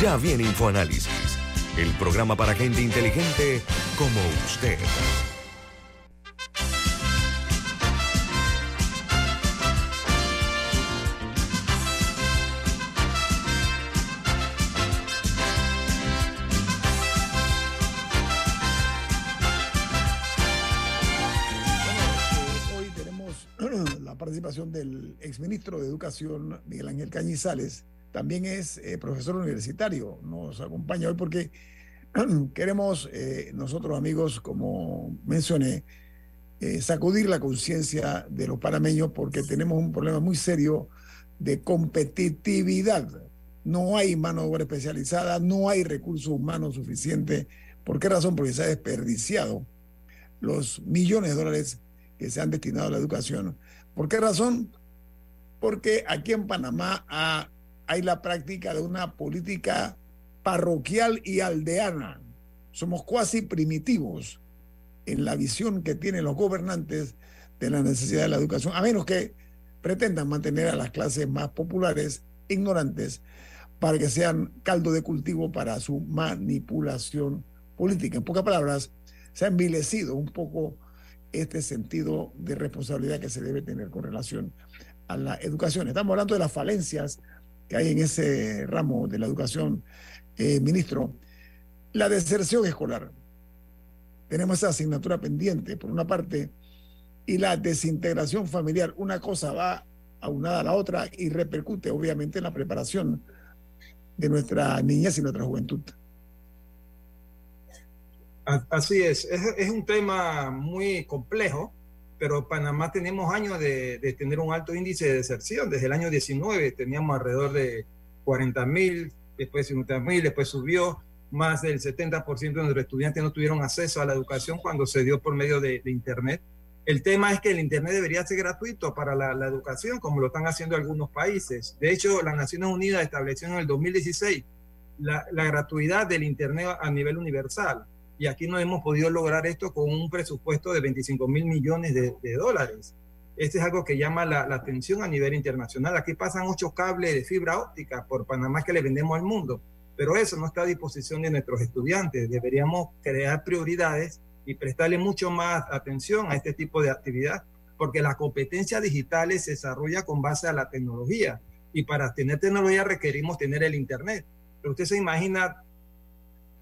Ya viene InfoAnálisis, el programa para gente inteligente como usted. Hoy tenemos la participación del exministro de Educación, Miguel Ángel Cañizales, también es eh, profesor universitario. Nos acompaña hoy porque queremos eh, nosotros amigos, como mencioné, eh, sacudir la conciencia de los panameños porque tenemos un problema muy serio de competitividad. No hay mano de obra especializada, no hay recursos humanos suficientes. ¿Por qué razón? Porque se ha desperdiciado los millones de dólares que se han destinado a la educación. ¿Por qué razón? Porque aquí en Panamá ha hay la práctica de una política parroquial y aldeana. Somos cuasi primitivos en la visión que tienen los gobernantes de la necesidad de la educación, a menos que pretendan mantener a las clases más populares ignorantes para que sean caldo de cultivo para su manipulación política. En pocas palabras, se ha envilecido un poco este sentido de responsabilidad que se debe tener con relación a la educación. Estamos hablando de las falencias que hay en ese ramo de la educación, eh, ministro, la deserción escolar. Tenemos esa asignatura pendiente, por una parte, y la desintegración familiar. Una cosa va aunada a la otra y repercute, obviamente, en la preparación de nuestra niñez y nuestra juventud. Así es. es, es un tema muy complejo pero Panamá tenemos años de, de, tener un alto índice de deserción. Desde el año 19 teníamos alrededor de 40 mil, después 50 mil, después subió. Más del 70% de nuestros estudiantes no tuvieron acceso a la educación cuando se dio por medio de, de Internet. El tema es que el Internet debería ser gratuito para la, la, educación, como lo están haciendo algunos países. De hecho, las Naciones Unidas estableció en el 2016 la, la gratuidad del Internet a nivel universal y aquí no hemos podido lograr esto con un presupuesto de 25 mil millones de, de, dólares. Este es algo que llama la, la, atención a nivel internacional. Aquí pasan ocho cables de fibra óptica por Panamá que le vendemos al mundo, pero eso no está a disposición de nuestros estudiantes. Deberíamos crear prioridades y prestarle mucho más atención a este tipo de actividad, porque la competencia digital se desarrolla con base a la tecnología y para tener tecnología requerimos tener el Internet. Pero usted se imagina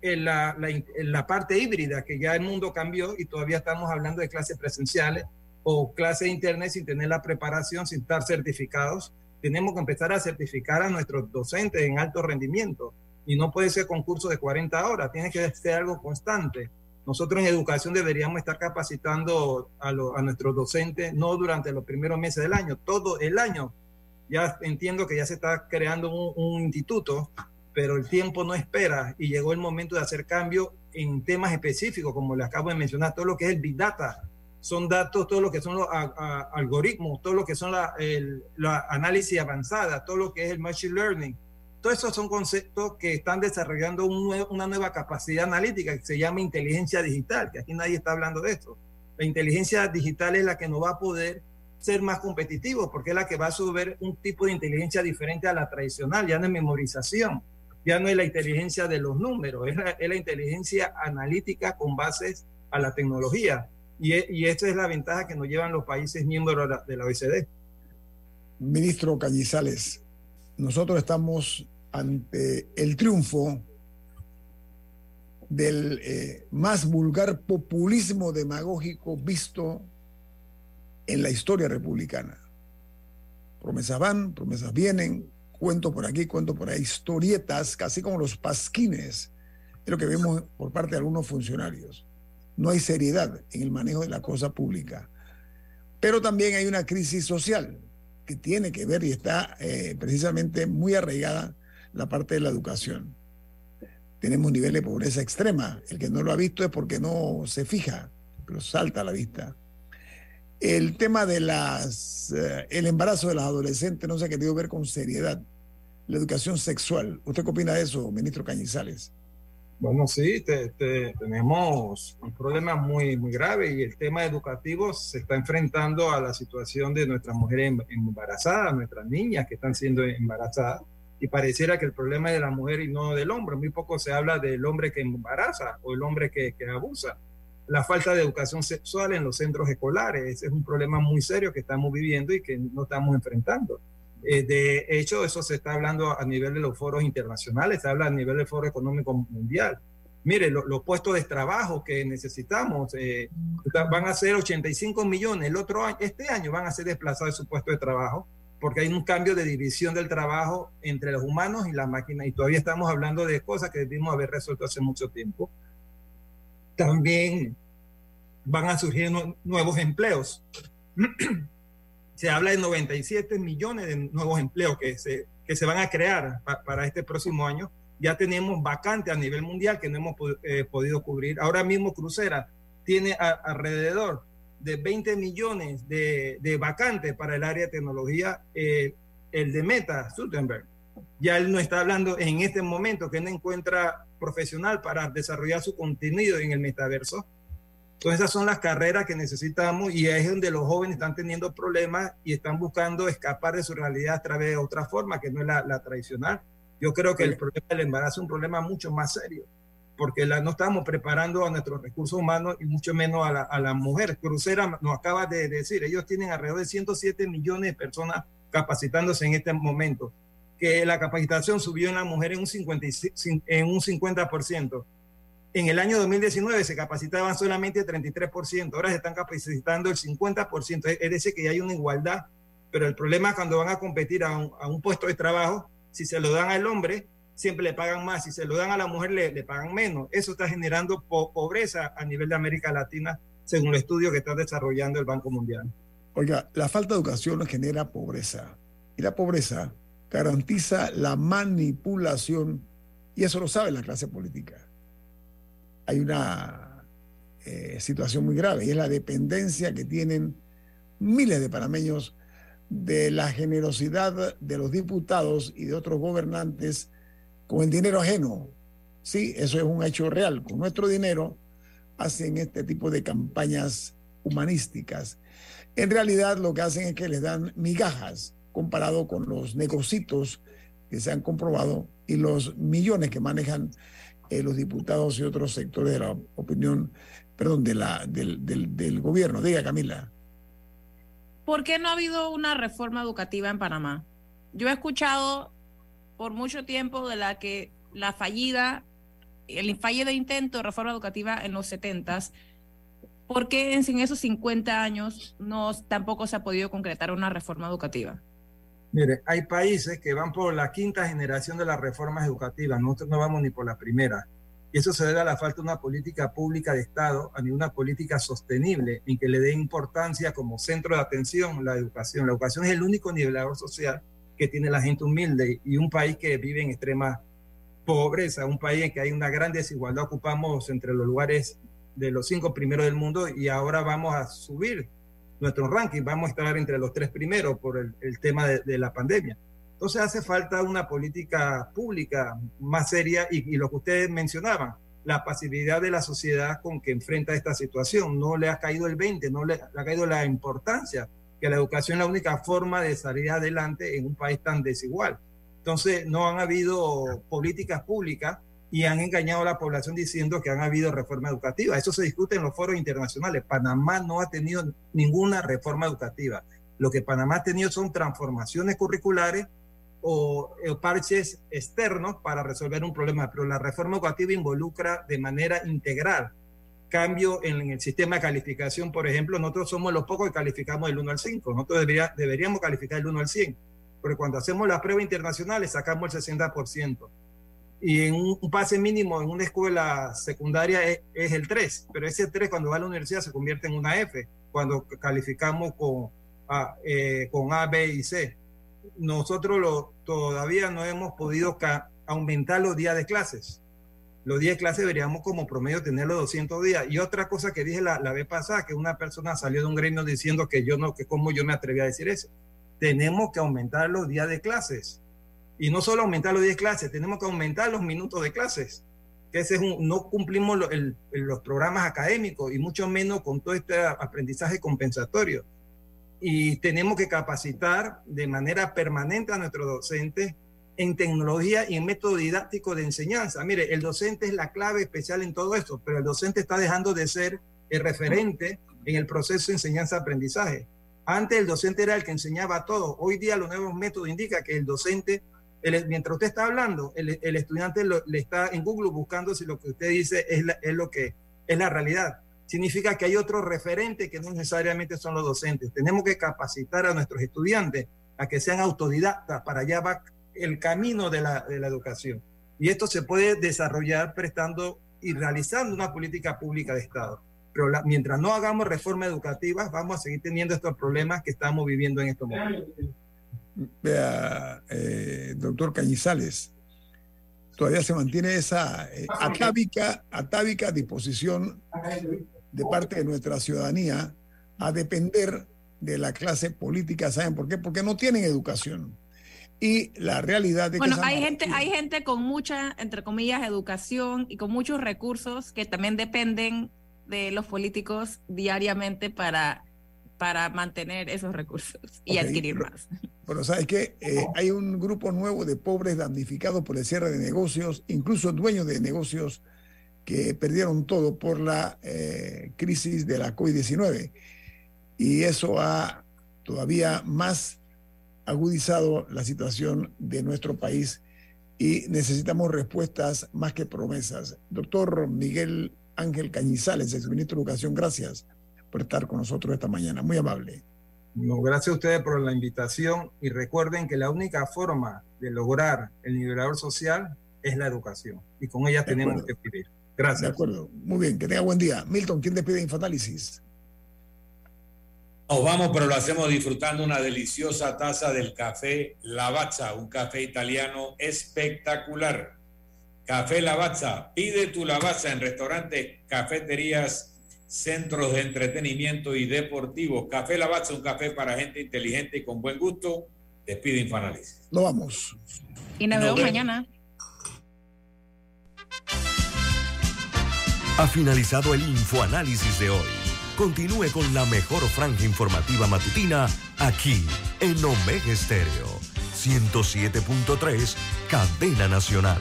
en la, la, en la, parte híbrida, que ya el mundo cambió y todavía estamos hablando de clases presenciales o clases internet sin tener la preparación, sin estar certificados. Tenemos que empezar a certificar a nuestros docentes en alto rendimiento y no puede ser concurso de 40 horas, tiene que ser algo constante. Nosotros en educación deberíamos estar capacitando a, lo, a nuestros docentes no durante los primeros meses del año, todo el año. Ya entiendo que ya se está creando un, un instituto pero el tiempo no espera y llegó el momento de hacer cambio en temas específicos, como le acabo de mencionar, todo lo que es el Big Data, son datos, todo lo que son los a, a, algoritmos, todo lo que son la, el, la, análisis avanzada, todo lo que es el Machine Learning. Todos esos son conceptos que están desarrollando un nuevo, una nueva capacidad analítica que se llama inteligencia digital, que aquí nadie está hablando de esto. La inteligencia digital es la que nos va a poder ser más competitivos, porque es la que va a subir un tipo de inteligencia diferente a la tradicional, ya no es memorización, ya no es la inteligencia de los números, es la, inteligencia analítica con bases a la tecnología. Y, y esta es la ventaja que nos llevan los países miembros de la, de la OECD. Ministro Cañizales, nosotros estamos ante el triunfo del eh, más vulgar populismo demagógico visto en la historia republicana. Promesas van, promesas vienen, cuento por aquí, cuento por ahí, historietas, casi como los pasquines, es lo que vemos por parte de algunos funcionarios. No hay seriedad en el manejo de la cosa pública. Pero también hay una crisis social que tiene que ver y está eh, precisamente muy arraigada la parte de la educación. Tenemos un nivel de pobreza extrema. El que no lo ha visto es porque no se fija, pero salta a la vista. El tema de las, eh, el embarazo de las adolescentes no se ha querido ver con seriedad. La educación sexual. ¿Usted qué opina de eso, ministro Cañizales? Bueno, sí, tenemos un problema muy, muy grave y el tema educativo se está enfrentando a la situación de nuestras mujeres em, embarazadas, nuestras niñas que están siendo embarazadas. Y pareciera que el problema es de la mujer y no del hombre. Muy poco se habla del hombre que embaraza o el hombre que, que abusa la falta de educación sexual en los centros escolares. Ese es un problema muy serio que estamos viviendo y que no estamos enfrentando. Eh, de hecho, eso se está hablando a nivel de los foros internacionales, se habla a nivel del Foro Económico Mundial. Mire, los puestos de trabajo que necesitamos eh, van a ser 85 millones. El otro año, este año van a ser desplazados de su puesto de trabajo porque hay un cambio de división del trabajo entre los humanos y las máquinas y todavía estamos hablando de cosas que debimos haber resuelto hace mucho tiempo también van a surgir nuevos empleos. se habla de 97 millones de nuevos empleos que se, que se van a crear para este próximo año. Ya tenemos vacantes a nivel mundial que no hemos eh, podido cubrir. Ahora mismo Crucera tiene alrededor de 20 millones de, de, vacantes para el área de tecnología. Eh, el de Meta, Zuckerberg, ya él no está hablando en este momento que no encuentra profesional para desarrollar su contenido en el metaverso. Entonces esas son las carreras que necesitamos y es donde los jóvenes están teniendo problemas y están buscando escapar de su realidad a través de otra forma que no es la, tradicional. Yo creo que el problema del embarazo es un problema mucho más serio porque la, no estamos preparando a nuestros recursos humanos y mucho menos a la, a la mujer. Crucera nos acaba de decir, ellos tienen alrededor de 107 millones de personas capacitándose en este momento que la capacitación subió en la mujer en un, 55, en un 50%. En el año 2019 se capacitaban solamente el 33%, ahora se están capacitando el 50%, es decir, que ya hay una igualdad, pero el problema es cuando van a competir a un, puesto de trabajo, si se lo dan al hombre, siempre le pagan más, si se lo dan a la mujer, le, le pagan menos. Eso está generando pobreza a nivel de América Latina, según el estudio que está desarrollando el Banco Mundial. Oiga, la falta de educación genera pobreza. Y la pobreza garantiza la manipulación y eso lo sabe la clase política. Hay una eh, situación muy grave y es la dependencia que tienen miles de panameños de la generosidad de los diputados y de otros gobernantes con el dinero ajeno. Sí, eso es un hecho real. Con nuestro dinero hacen este tipo de campañas humanísticas. En realidad lo que hacen es que les dan migajas comparado con los negocitos que se han comprobado y los millones que manejan eh, los diputados y otros sectores de la opinión, perdón, de la, del, del, gobierno. Diga, Camila. ¿Por qué no ha habido una reforma educativa en Panamá? Yo he escuchado por mucho tiempo de la que la fallida, el fallido intento de reforma educativa en los 70 ¿por qué en esos 50 años no, tampoco se ha podido concretar una reforma educativa? Mire, hay países que van por la quinta generación de las reformas educativas, nosotros no vamos ni por la primera. Y eso se debe a la falta de una política pública de Estado, a una política sostenible en que le dé importancia como centro de atención la educación. La educación es el único nivelador social que tiene la gente humilde y un país que vive en extrema pobreza, un país en que hay una gran desigualdad. Ocupamos entre los lugares de los cinco primeros del mundo y ahora vamos a subir nuestro ranking, vamos a estar entre los tres primeros por el, tema de, la pandemia. Entonces hace falta una política pública más seria y, lo que ustedes mencionaban, la pasividad de la sociedad con que enfrenta esta situación. No le ha caído el 20, no le, le ha caído la importancia que la educación es la única forma de salir adelante en un país tan desigual. Entonces no han habido políticas públicas y han engañado a la población diciendo que han habido reforma educativa. Eso se discute en los foros internacionales. Panamá no ha tenido ninguna reforma educativa. Lo que Panamá ha tenido son transformaciones curriculares o, parches externos para resolver un problema, pero la reforma educativa involucra de manera integral cambio en, el sistema de calificación, por ejemplo, nosotros somos los pocos que calificamos del 1 al 5, nosotros deberíamos calificar del 1 al 100 porque cuando hacemos las pruebas internacionales sacamos el 60%. Y en un pase mínimo en una escuela secundaria es, el 3, pero ese 3 cuando va a la universidad se convierte en una F, cuando calificamos con A, eh, con A B y C. Nosotros lo, todavía no hemos podido aumentar los días de clases. Los días de clase deberíamos como promedio tener los 200 días. Y otra cosa que dije la, la vez pasada, que una persona salió de un gremio diciendo que yo no, que cómo yo me atreví a decir eso. Tenemos que aumentar los días de clases. Y no solo aumentar los días de clases, tenemos que aumentar los minutos de clases. Que ese es un, no cumplimos los programas académicos y mucho menos con todo este aprendizaje compensatorio. Y tenemos que capacitar de manera permanente a nuestros docentes en tecnología y en método didáctico de enseñanza. Mire, el docente es la clave especial en todo esto, pero el docente está dejando de ser el referente en el proceso de enseñanza-aprendizaje. Antes el docente era el que enseñaba todo. Hoy día los nuevos métodos indican que el docente, mientras usted está hablando, el, estudiante le está en Google buscando si lo que usted dice es, es lo que es la realidad. Significa que hay otro referente que no necesariamente son los docentes. Tenemos que capacitar a nuestros estudiantes a que sean autodidactas para allá va el camino de la, de la educación. Y esto se puede desarrollar prestando y realizando una política pública de Estado. Pero mientras no hagamos reformas educativas, vamos a seguir teniendo estos problemas que estamos viviendo en estos momentos. Vea, eh, doctor Cañizales, todavía se mantiene esa eh, atávica, atávica disposición de parte de nuestra ciudadanía a depender de la clase política. ¿Saben por qué? Porque no tienen educación y la realidad de bueno, hay gente, hay gente con mucha, entre comillas, educación y con muchos recursos que también dependen de los políticos diariamente para, para mantener esos recursos y adquirir más. Bueno, ¿sabes qué? Eh, hay un grupo nuevo de pobres damnificados por el cierre de negocios, incluso dueños de negocios que perdieron todo por la eh, crisis de la COVID-19. Y eso ha todavía más agudizado la situación de nuestro país y necesitamos respuestas más que promesas. Doctor Miguel Ángel Cañizales, exministro de Educación, gracias por estar con nosotros esta mañana. Muy amable. No, gracias a ustedes por la invitación y recuerden que la única forma de lograr el nivelador social es la educación y con ella tenemos que vivir. Gracias. De acuerdo. Muy bien, que tenga buen día. Milton, ¿quién despide Infoanálisis? Nos vamos, pero lo hacemos disfrutando una deliciosa taza del café Lavazza, un café italiano espectacular. Café Lavazza, pide tu Lavazza en restaurantes, cafeterías, centros de entretenimiento y deportivos. Café Lavazza, un café para gente inteligente y con buen gusto. Despide Infoanálisis. Nos vamos. Y nos, vemos mañana. Ha finalizado el Infoanálisis de hoy. Continúe con la mejor franja informativa matutina aquí en Omega Estéreo 107.3, Cadena Nacional.